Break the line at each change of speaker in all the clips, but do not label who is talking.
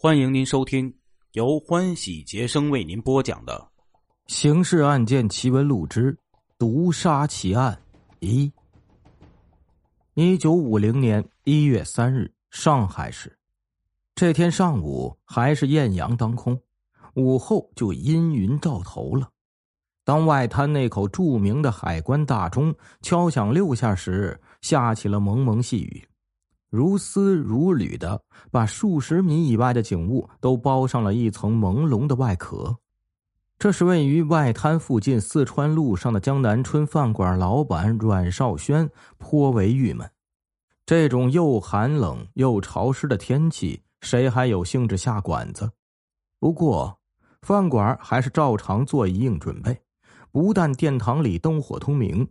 欢迎您收听由欢喜杰生为您播讲的《
刑事案件奇闻录之毒杀奇案》一。一九五零年一月三日，上海市。这天上午还是艳阳当空，午后就阴云罩头了。当外滩那口著名的海关大钟敲响六下时，下起了蒙蒙细雨。如丝如缕的，把数十米以外的景物都包上了一层朦胧的外壳。这是位于外滩附近四川路上的江南春饭馆老板阮少轩颇为郁闷。这种又寒冷又潮湿的天气，谁还有兴致下馆子？不过，饭馆还是照常做一应准备。不但殿堂里灯火通明。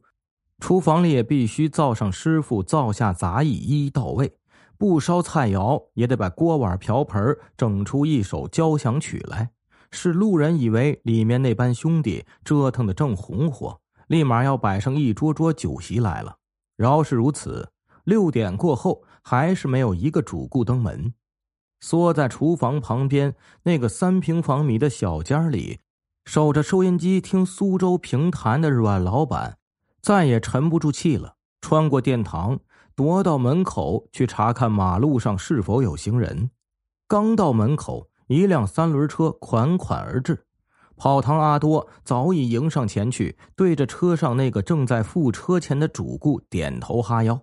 厨房里也必须灶上师傅灶下杂役一一到位，不烧菜肴也得把锅碗瓢盆整出一首交响曲来，使路人以为里面那班兄弟折腾的正红火，立马要摆上一桌桌酒席来了。饶是如此，六点过后还是没有一个主顾登门。缩在厨房旁边那个三平方米的小间里，守着收音机听苏州评弹的阮老板。再也沉不住气了，穿过殿堂，踱到门口去查看马路上是否有行人。刚到门口，一辆三轮车款款而至，跑堂阿多早已迎上前去，对着车上那个正在付车钱的主顾点头哈腰，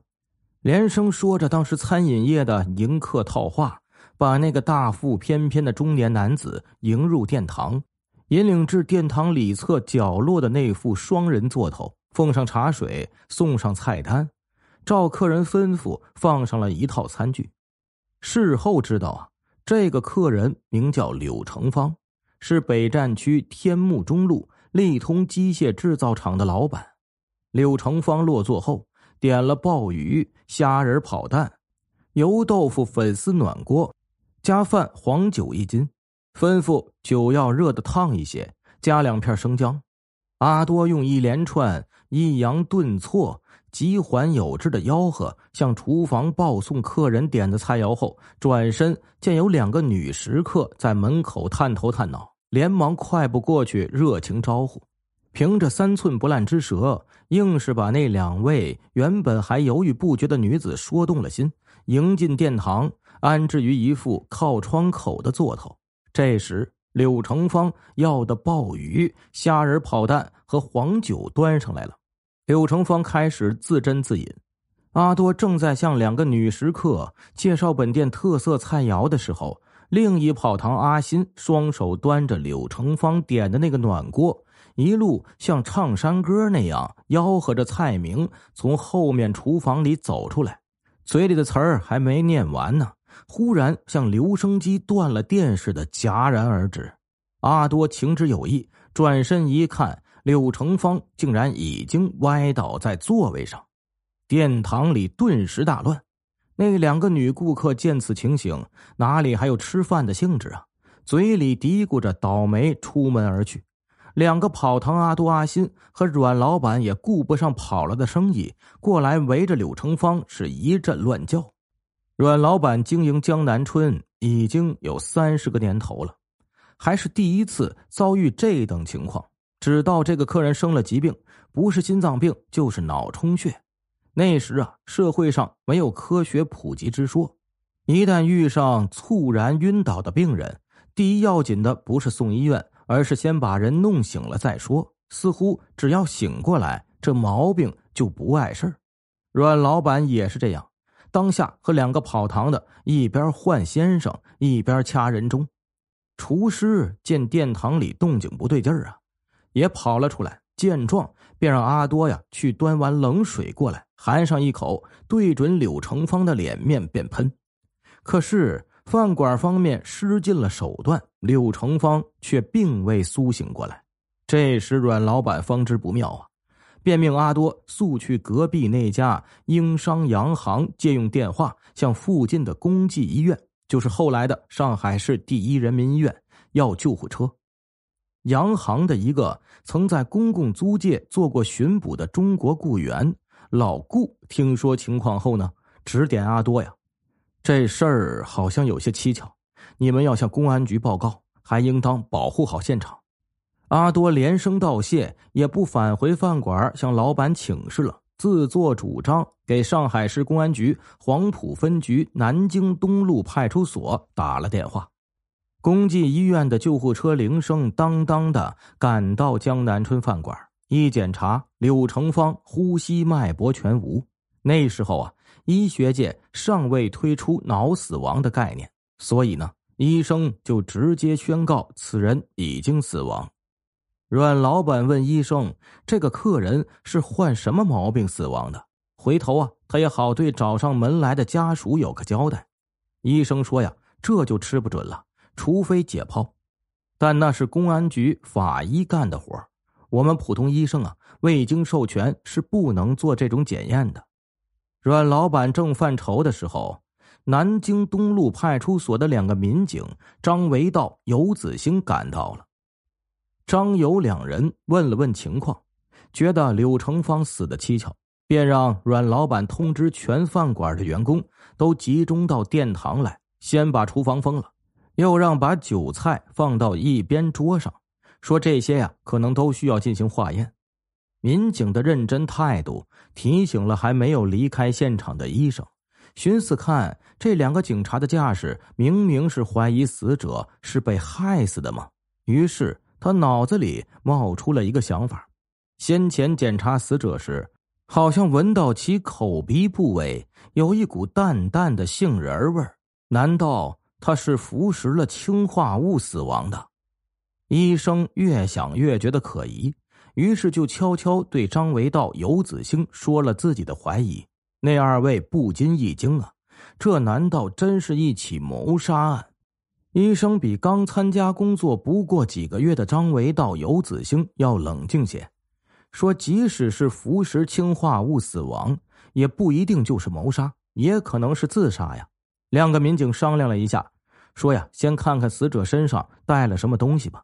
连声说着当时餐饮业的迎客套话，把那个大腹翩翩的中年男子迎入殿堂，引领至殿堂里侧角落的那副双人座头。奉上茶水，送上菜单，照客人吩咐放上了一套餐具。事后知道啊，这个客人名叫柳成芳，是北站区天目中路利通机械制造厂的老板。柳成芳落座后，点了鲍鱼、虾仁跑蛋、油豆腐粉丝暖锅，加饭黄酒一斤，吩咐酒要热的烫一些，加两片生姜。阿多用一连串抑扬顿挫、急缓有致的吆喝，向厨房报送客人点的菜肴后，转身见有两个女食客在门口探头探脑，连忙快步过去，热情招呼。凭着三寸不烂之舌，硬是把那两位原本还犹豫不决的女子说动了心，迎进殿堂，安置于一副靠窗口的座头。这时。柳成芳要的鲍鱼、虾仁跑蛋和黄酒端上来了。柳成芳开始自斟自饮。阿多正在向两个女食客介绍本店特色菜肴的时候，另一跑堂阿新双手端着柳成芳点的那个暖锅，一路像唱山歌那样吆喝着菜名，从后面厨房里走出来，嘴里的词儿还没念完呢。忽然，像留声机断了电似的戛然而止。阿多情之有意，转身一看，柳成芳竟然已经歪倒在座位上。殿堂里顿时大乱。那两个女顾客见此情形，哪里还有吃饭的兴致啊？嘴里嘀咕着倒霉，出门而去。两个跑堂阿多、阿新和阮老板也顾不上跑了的生意，过来围着柳成芳是一阵乱叫。阮老板经营江南春已经有三十个年头了，还是第一次遭遇这等情况。只道这个客人生了疾病，不是心脏病就是脑充血。那时啊，社会上没有科学普及之说，一旦遇上猝然晕倒的病人，第一要紧的不是送医院，而是先把人弄醒了再说。似乎只要醒过来，这毛病就不碍事儿。阮老板也是这样。当下和两个跑堂的一边唤先生，一边掐人中。厨师见殿堂里动静不对劲儿啊，也跑了出来。见状，便让阿多呀去端碗冷水过来，含上一口，对准柳成芳的脸面便喷。可是饭馆方面施尽了手段，柳成芳却并未苏醒过来。这时阮老板方知不妙啊。便命阿多速去隔壁那家英商洋行借用电话，向附近的公济医院，就是后来的上海市第一人民医院，要救护车。洋行的一个曾在公共租界做过巡捕的中国雇员老顾，听说情况后呢，指点阿多呀，这事儿好像有些蹊跷，你们要向公安局报告，还应当保护好现场。阿多连声道谢，也不返回饭馆向老板请示了，自作主张给上海市公安局黄埔分局南京东路派出所打了电话。公济医院的救护车铃声当当的赶到江南春饭馆，一检查，柳成芳呼吸脉搏全无。那时候啊，医学界尚未推出脑死亡的概念，所以呢，医生就直接宣告此人已经死亡。阮老板问医生：“这个客人是患什么毛病死亡的？”回头啊，他也好对找上门来的家属有个交代。医生说：“呀，这就吃不准了，除非解剖，但那是公安局法医干的活我们普通医生啊，未经授权是不能做这种检验的。”阮老板正犯愁的时候，南京东路派出所的两个民警张维道、游子兴赶到了。张友两人问了问情况，觉得柳成芳死的蹊跷，便让阮老板通知全饭馆的员工都集中到殿堂来，先把厨房封了，又让把酒菜放到一边桌上，说这些呀可能都需要进行化验。民警的认真态度提醒了还没有离开现场的医生，寻思看这两个警察的架势，明明是怀疑死者是被害死的吗？于是。他脑子里冒出了一个想法：先前检查死者时，好像闻到其口鼻部位有一股淡淡的杏仁味儿。难道他是服食了氰化物死亡的？医生越想越觉得可疑，于是就悄悄对张维道、游子兴说了自己的怀疑。那二位不禁一惊啊，这难道真是一起谋杀案？医生比刚参加工作不过几个月的张维道、游子兴要冷静些，说：“即使是服食氰化物死亡，也不一定就是谋杀，也可能是自杀呀。”两个民警商量了一下，说：“呀，先看看死者身上带了什么东西吧。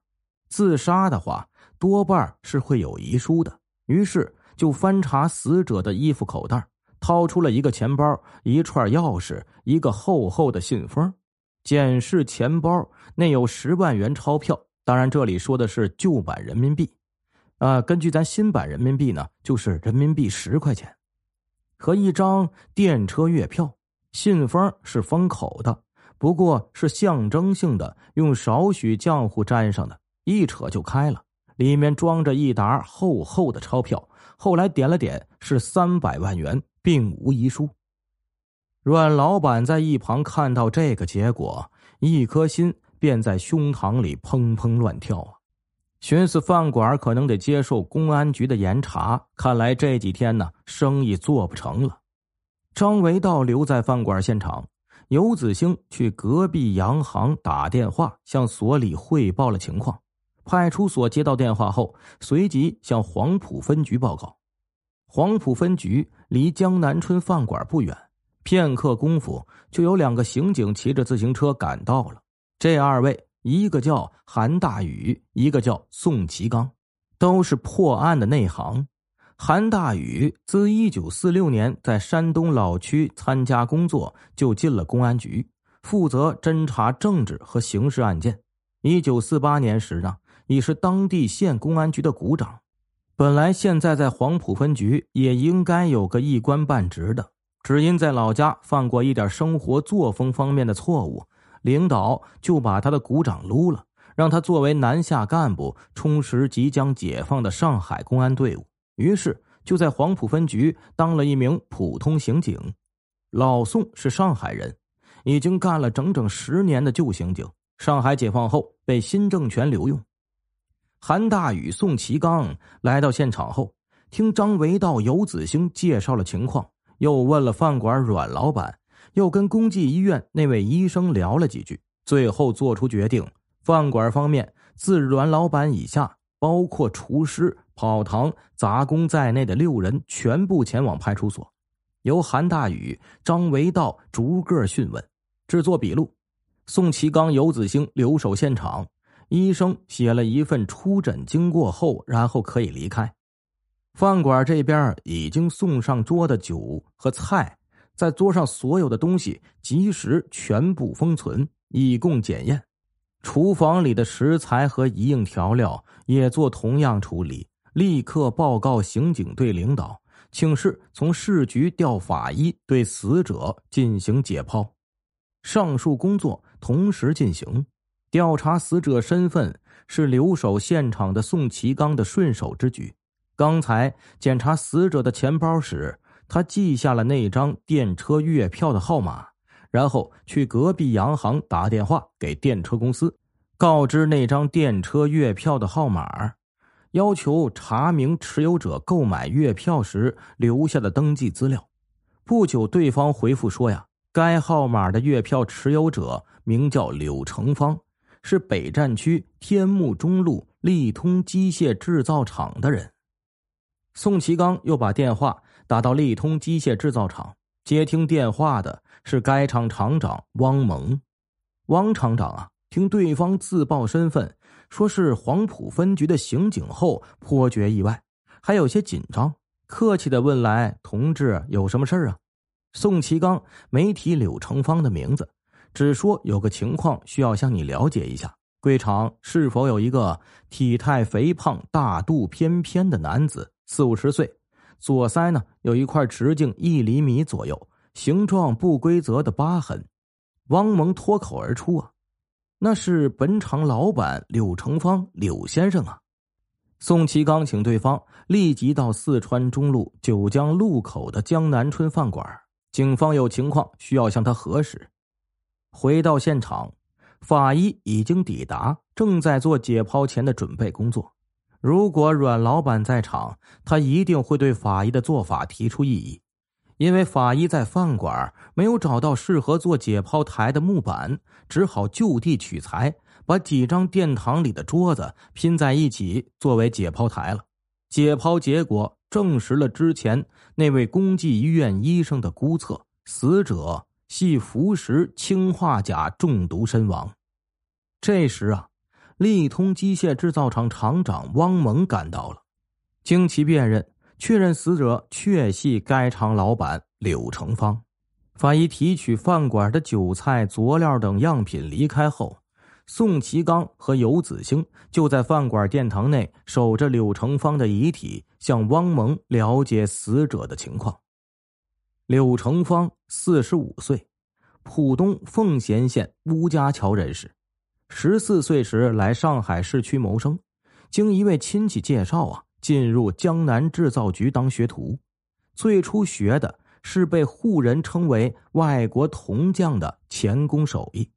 自杀的话，多半是会有遗书的。”于是就翻查死者的衣服口袋，掏出了一个钱包、一串钥匙、一个厚厚的信封。检视钱包，内有十万元钞票，当然这里说的是旧版人民币，啊，根据咱新版人民币呢，就是人民币十块钱，和一张电车月票。信封是封口的，不过是象征性的，用少许浆糊粘上的，一扯就开了，里面装着一沓厚厚的钞票。后来点了点，是三百万元，并无遗书。阮老板在一旁看到这个结果，一颗心便在胸膛里砰砰乱跳啊！寻思饭馆可能得接受公安局的严查，看来这几天呢生意做不成了。张维道留在饭馆现场，游子兴去隔壁洋行打电话向所里汇报了情况。派出所接到电话后，随即向黄埔分局报告。黄埔分局离江南春饭馆不远。片刻功夫，就有两个刑警骑着自行车赶到了。这二位，一个叫韩大宇，一个叫宋其刚，都是破案的内行。韩大宇自一九四六年在山东老区参加工作，就进了公安局，负责侦查政治和刑事案件。一九四八年时呢，已是当地县公安局的股长。本来现在在黄埔分局也应该有个一官半职的。只因在老家犯过一点生活作风方面的错误，领导就把他的股长撸了，让他作为南下干部充实即将解放的上海公安队伍。于是就在黄埔分局当了一名普通刑警。老宋是上海人，已经干了整整十年的旧刑警。上海解放后被新政权留用。韩大宇、宋其刚来到现场后，听张维道、游子兴介绍了情况。又问了饭馆阮老板，又跟公济医院那位医生聊了几句，最后做出决定：饭馆方面自阮老板以下，包括厨师、跑堂、杂工在内的六人全部前往派出所，由韩大宇、张维道逐个讯问、制作笔录。宋其刚、游子兴留守现场，医生写了一份出诊经过后，然后可以离开。饭馆这边已经送上桌的酒和菜，在桌上所有的东西及时全部封存，以供检验。厨房里的食材和一应调料也做同样处理，立刻报告刑警队领导，请示从市局调法医对死者进行解剖。上述工作同时进行，调查死者身份是留守现场的宋其刚的顺手之举。刚才检查死者的钱包时，他记下了那张电车月票的号码。然后去隔壁洋行打电话给电车公司，告知那张电车月票的号码，要求查明持有者购买月票时留下的登记资料。不久，对方回复说：“呀，该号码的月票持有者名叫柳成芳，是北站区天目中路利通机械制造厂的人。”宋其刚又把电话打到利通机械制造厂，接听电话的。是该厂厂长汪蒙，汪厂长啊，听对方自报身份，说是黄埔分局的刑警后，颇觉意外，还有些紧张，客气的问来：“同志有什么事儿啊？”宋其刚没提柳成芳的名字，只说有个情况需要向你了解一下：贵厂是否有一个体态肥胖、大肚翩翩的男子，四五十岁，左腮呢有一块直径一厘米左右。形状不规则的疤痕，汪蒙脱口而出：“啊，那是本厂老板柳成芳，柳先生啊！”宋其刚请对方立即到四川中路九江路口的江南春饭馆，警方有情况需要向他核实。回到现场，法医已经抵达，正在做解剖前的准备工作。如果阮老板在场，他一定会对法医的做法提出异议。因为法医在饭馆没有找到适合做解剖台的木板，只好就地取材，把几张殿堂里的桌子拼在一起作为解剖台了。解剖结果证实了之前那位公济医院医生的估测：死者系服食氰化钾中毒身亡。这时啊，利通机械制造厂厂长汪蒙赶到了，经其辨认。确认死者确系该厂老板柳成芳。法医提取饭馆的酒菜、佐料等样品离开后，宋其刚和游子兴就在饭馆殿堂内守着柳成芳的遗体，向汪萌了解死者的情况。柳成芳四十五岁，浦东奉贤县乌家桥人士，十四岁时来上海市区谋生，经一位亲戚介绍啊。进入江南制造局当学徒，最初学的是被户人称为“外国铜匠”的钳工手艺。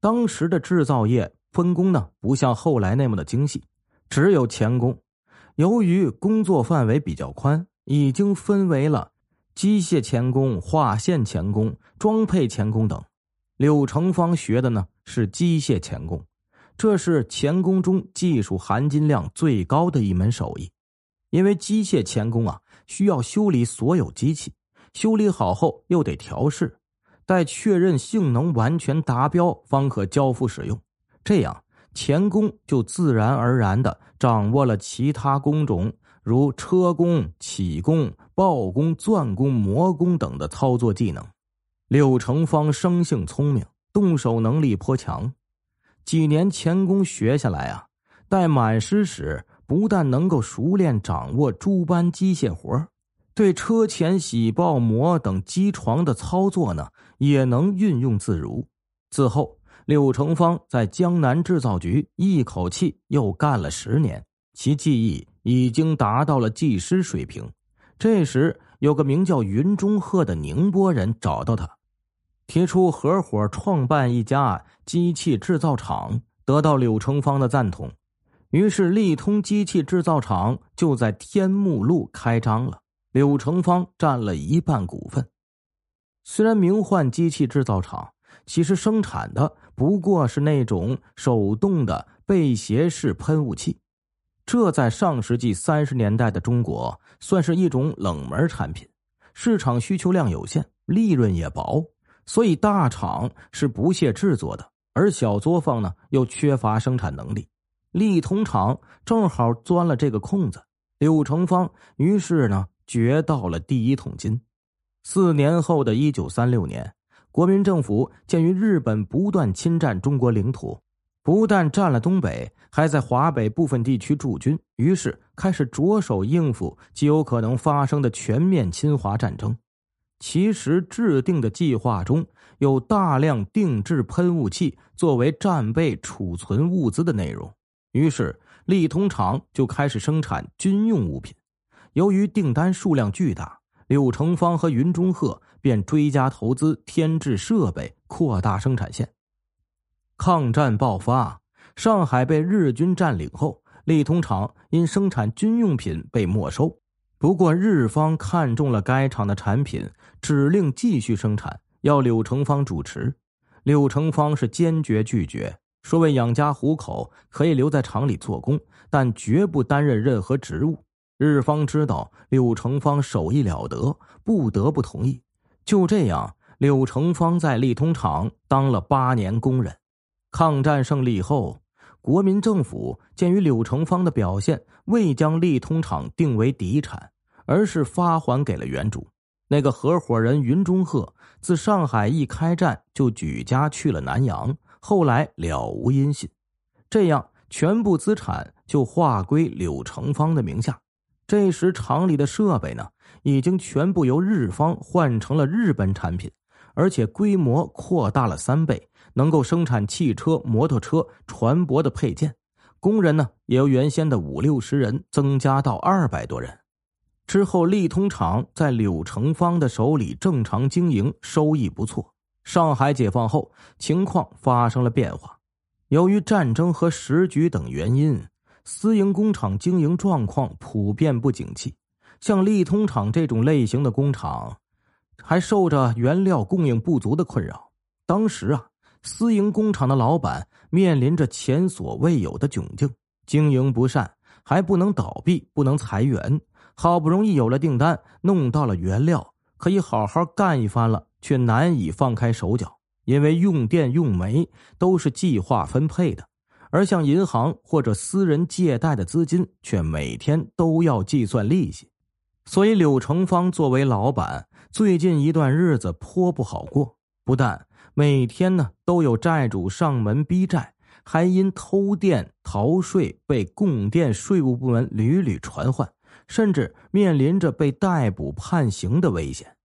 当时的制造业分工呢，不像后来那么的精细，只有钳工。由于工作范围比较宽，已经分为了机械钳工、划线钳工、装配钳工等。柳成芳学的呢是机械钳工。这是钳工中技术含金量最高的一门手艺，因为机械钳工啊需要修理所有机器，修理好后又得调试，待确认性能完全达标方可交付使用。这样，钳工就自然而然的掌握了其他工种如车工、钳工、刨工、钻工、磨工等的操作技能。柳成芳生性聪明，动手能力颇强。几年钳工学下来啊，待满师时，不但能够熟练掌握诸般机械活对车钳、铣、刨、磨等机床的操作呢，也能运用自如。此后，柳成芳在江南制造局一口气又干了十年，其技艺已经达到了技师水平。这时，有个名叫云中鹤的宁波人找到他。提出合伙创办一家机器制造厂，得到柳成芳的赞同，于是利通机器制造厂就在天目路开张了。柳成芳占了一半股份。虽然名唤机器制造厂，其实生产的不过是那种手动的背斜式喷雾器，这在上世纪三十年代的中国算是一种冷门产品，市场需求量有限，利润也薄。所以大厂是不屑制作的，而小作坊呢又缺乏生产能力，利通厂正好钻了这个空子。柳成芳于是呢掘到了第一桶金。四年后的一九三六年，国民政府鉴于日本不断侵占中国领土，不但占了东北，还在华北部分地区驻军，于是开始着手应付极有可能发生的全面侵华战争。其实制定的计划中有大量定制喷雾器作为战备储存物资的内容，于是利通厂就开始生产军用物品。由于订单数量巨大，柳成芳和云中鹤便追加投资添置设备，扩大生产线。抗战爆发，上海被日军占领后，利通厂因生产军用品被没收。不过日方看中了该厂的产品，指令继续生产，要柳成芳主持。柳成芳是坚决拒绝，说为养家糊口可以留在厂里做工，但绝不担任任何职务。日方知道柳成芳手艺了得，不得不同意。就这样，柳成芳在利通厂当了八年工人。抗战胜利后。国民政府鉴于柳成芳的表现，未将利通厂定为敌产，而是发还给了原主。那个合伙人云中鹤自上海一开战就举家去了南洋，后来了无音信。这样，全部资产就划归柳成芳的名下。这时，厂里的设备呢，已经全部由日方换成了日本产品，而且规模扩大了三倍。能够生产汽车、摩托车、船舶的配件，工人呢也由原先的五六十人增加到二百多人。之后，利通厂在柳成芳的手里正常经营，收益不错。上海解放后，情况发生了变化。由于战争和时局等原因，私营工厂经营状况普遍不景气。像利通厂这种类型的工厂，还受着原料供应不足的困扰。当时啊。私营工厂的老板面临着前所未有的窘境，经营不善，还不能倒闭，不能裁员。好不容易有了订单，弄到了原料，可以好好干一番了，却难以放开手脚，因为用电用煤都是计划分配的，而向银行或者私人借贷的资金却每天都要计算利息。所以柳成芳作为老板，最近一段日子颇不好过，不但。每天呢，都有债主上门逼债，还因偷电逃税被供电税务部门屡屡传唤，甚至面临着被逮捕判刑的危险。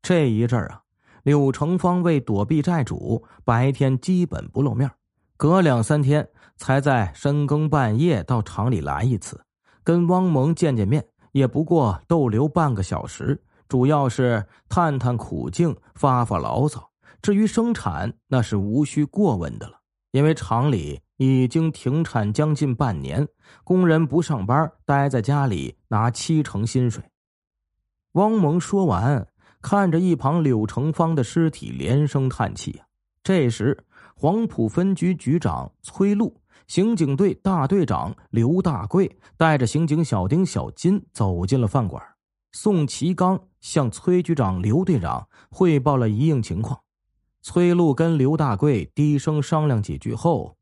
这一阵儿啊，柳成芳为躲避债主，白天基本不露面，隔两三天才在深更半夜到厂里来一次，跟汪萌见见面，也不过逗留半个小时，主要是探探苦境，发发牢骚。至于生产，那是无需过问的了，因为厂里已经停产将近半年，工人不上班，待在家里拿七成薪水。汪萌说完，看着一旁柳成芳的尸体，连声叹气。这时，黄埔分局局长崔路、刑警队大队长刘大贵带着刑警小丁、小金走进了饭馆。宋其刚向崔局长、刘队长汇报了一应情况。崔路跟刘大贵低声商量几句后，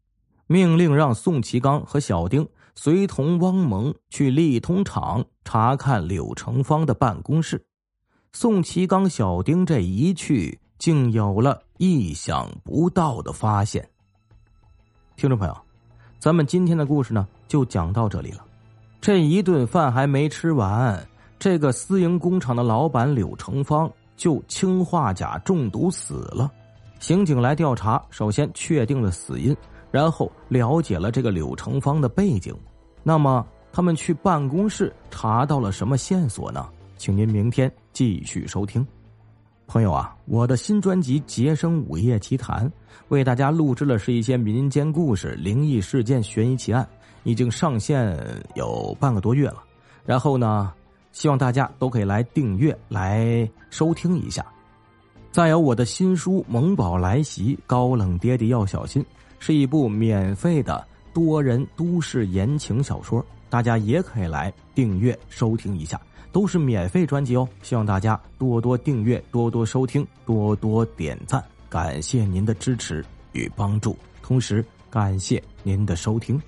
命令让宋其刚和小丁随同汪萌去利通厂查看柳成芳的办公室。宋其刚、小丁这一去，竟有了意想不到的发现。听众朋友，咱们今天的故事呢，就讲到这里了。这一顿饭还没吃完，这个私营工厂的老板柳成芳就氰化钾中毒死了。刑警来调查，首先确定了死因，然后了解了这个柳成芳的背景。那么，他们去办公室查到了什么线索呢？请您明天继续收听。朋友啊，我的新专辑《杰生午夜奇谈》为大家录制了是一些民间故事、灵异事件、悬疑奇案，已经上线有半个多月了。然后呢，希望大家都可以来订阅、来收听一下。再有我的新书《萌宝来袭》，高冷爹爹要小心，是一部免费的多人都市言情小说，大家也可以来订阅收听一下，都是免费专辑哦。希望大家多多订阅，多多收听，多多点赞，感谢您的支持与帮助，同时感谢您的收听。